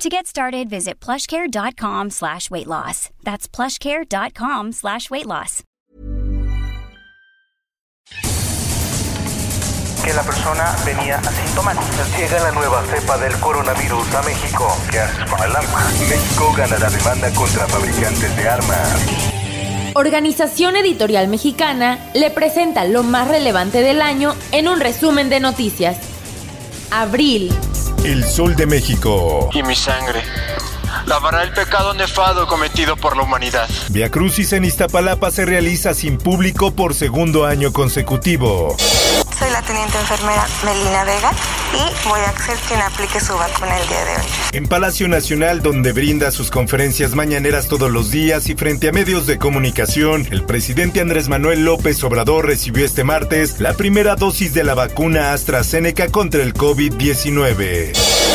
To get started, visit plushcare.com slash weight loss. That's plushcare.com slash weight loss. Que la persona venía asintomática. Llega la nueva cepa del coronavirus a México. ¿Qué haces con el arma? México gana la demanda contra fabricantes de armas. Organización Editorial Mexicana le presenta lo más relevante del año en un resumen de noticias. Abril. El Sol de México. Y mi sangre lavará el pecado nefado cometido por la humanidad. Via Crucis en Iztapalapa se realiza sin público por segundo año consecutivo. Soy la teniente enfermera Melina Vega y voy a ser quien aplique su vacuna el día de hoy. En Palacio Nacional, donde brinda sus conferencias mañaneras todos los días y frente a medios de comunicación, el presidente Andrés Manuel López Obrador recibió este martes la primera dosis de la vacuna AstraZeneca contra el COVID-19.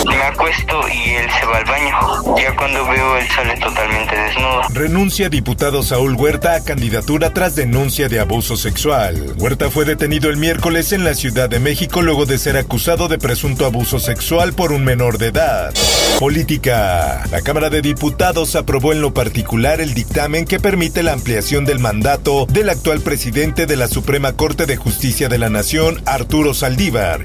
Me acuesto y él se va al baño. Ya cuando veo sale totalmente desnudo. Renuncia diputado Saúl Huerta a candidatura tras denuncia de abuso sexual. Huerta fue detenido el miércoles en la Ciudad de México luego de ser acusado de presunto abuso sexual por un menor de edad. Política. La Cámara de Diputados aprobó en lo particular el dictamen que permite la ampliación del mandato del actual presidente de la Suprema Corte de Justicia de la Nación, Arturo Saldívar.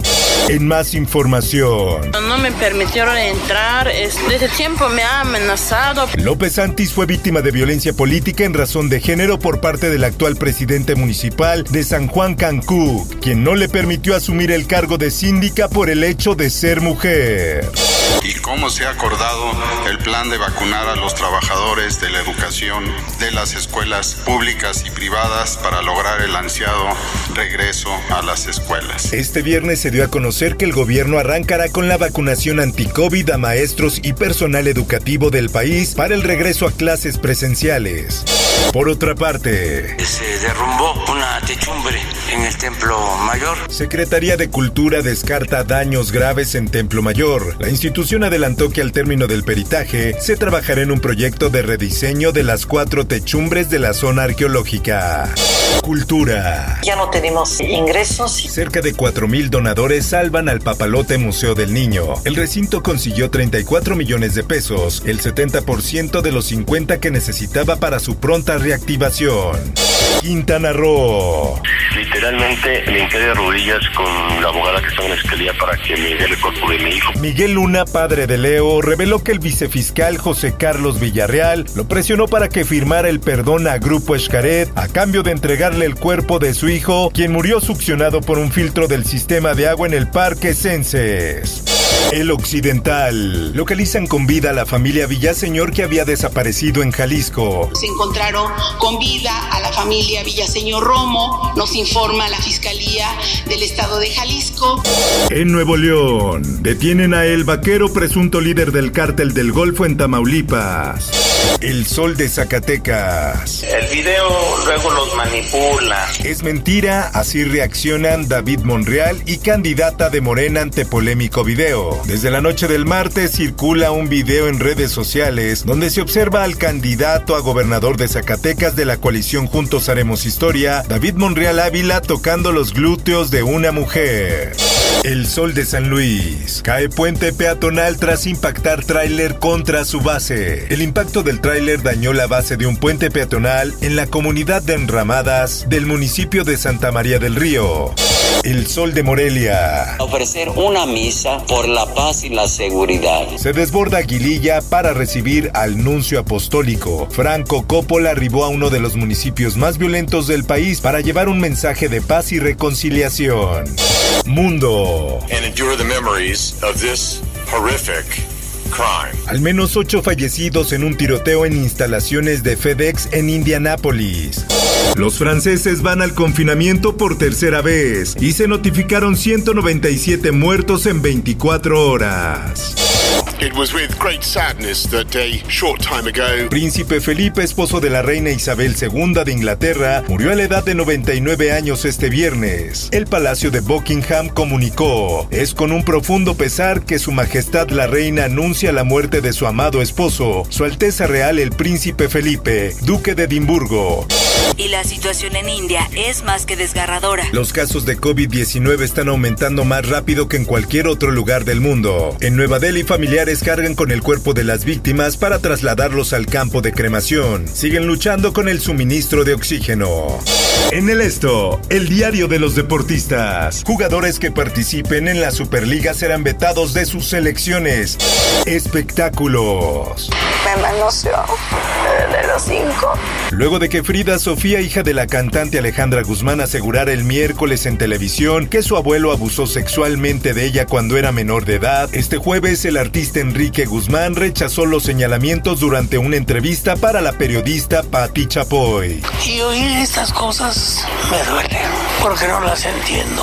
En más información. No me permitieron entrar, desde tiempo me ha amenazado. López Santis fue víctima de violencia política en razón de género por parte del actual presidente municipal de San Juan Cancún, quien no le permitió asumir el cargo de síndica por el hecho de ser mujer. ¿Y cómo se ha acordado el plan de vacunar a los trabajadores de la educación de las escuelas públicas y privadas para lograr el ansiado regreso a las escuelas? Este viernes se dio a conocer que el gobierno arrancará con la vacunación anti-COVID a maestros y personal educativo del país para el regreso a clases presenciales. Por otra parte, se derrumbó una techumbre en el Templo Mayor. Secretaría de Cultura descarta daños graves en Templo Mayor. La institución adelantó que al término del peritaje se trabajará en un proyecto de rediseño de las cuatro techumbres de la zona arqueológica. Cultura. Ya no tenemos ingresos. Cerca de 4.000 donadores salvan al Papalote Museo del Niño. El recinto consiguió 34 millones de pesos, el 70% de los 50 que necesitaba para su pronta reactivación. Quintana Roo. Literalmente me de rodillas con la abogada que está en la fiscalía para que me dé el cuerpo de mi hijo. Miguel Luna, padre de Leo, reveló que el vicefiscal José Carlos Villarreal lo presionó para que firmara el perdón a Grupo Escaret a cambio de entregarle el cuerpo de su hijo, quien murió succionado por un filtro del sistema de agua en el Parque Censes. El Occidental. Localizan con vida a la familia Villaseñor que había desaparecido en Jalisco. Se encontraron con vida a la familia Villaseñor Romo, nos informa la Fiscalía del Estado de Jalisco. En Nuevo León, detienen a El Vaquero, presunto líder del cártel del Golfo en Tamaulipas. El Sol de Zacatecas. El video luego los manipula. Es mentira, así reaccionan David Monreal y candidata de Morena ante polémico video. Desde la noche del martes circula un video en redes sociales donde se observa al candidato a gobernador de Zacatecas de la coalición Juntos Haremos Historia, David Monreal Ávila, tocando los glúteos de una mujer. El Sol de San Luis. Cae puente peatonal tras impactar tráiler contra su base. El impacto del tráiler dañó la base de un puente peatonal en la comunidad de Enramadas del municipio de Santa María del Río. El Sol de Morelia. Ofrecer una misa por la paz y la seguridad. Se desborda Aguililla para recibir al nuncio apostólico. Franco Coppola arribó a uno de los municipios más violentos del país para llevar un mensaje de paz y reconciliación. Mundo. And endure the memories of this horrific crime. Al menos ocho fallecidos en un tiroteo en instalaciones de FedEx en Indianápolis. Los franceses van al confinamiento por tercera vez y se notificaron 197 muertos en 24 horas. It was with great sadness that a short time ago, Príncipe Felipe, esposo de la reina Isabel II de Inglaterra, murió a la edad de 99 años este viernes. El Palacio de Buckingham comunicó, es con un profundo pesar que Su Majestad la Reina anuncia la muerte de su amado esposo, Su Alteza Real el Príncipe Felipe, Duque de Edimburgo. Y la situación en India es más que desgarradora. Los casos de COVID-19 están aumentando más rápido que en cualquier otro lugar del mundo. En Nueva Delhi, familiares cargan con el cuerpo de las víctimas para trasladarlos al campo de cremación. Siguen luchando con el suministro de oxígeno. En el esto, el diario de los deportistas. Jugadores que participen en la Superliga serán vetados de sus selecciones. Espectáculos. Me manoseó de los cinco. Luego de que Frida Sofía, hija de la cantante Alejandra Guzmán, asegurara el miércoles en televisión que su abuelo abusó sexualmente de ella cuando era menor de edad, este jueves el artista Enrique Guzmán rechazó los señalamientos durante una entrevista para la periodista Patti Chapoy. Y oír estas cosas me duele, porque no las entiendo.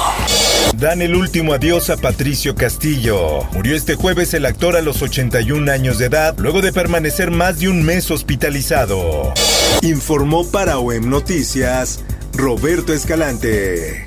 Dan el último adiós a Patricio Castillo. Murió este jueves el actor a los 81 años de edad, luego de permanecer más de un mes hospitalizado. Informó para OEM Noticias Roberto Escalante.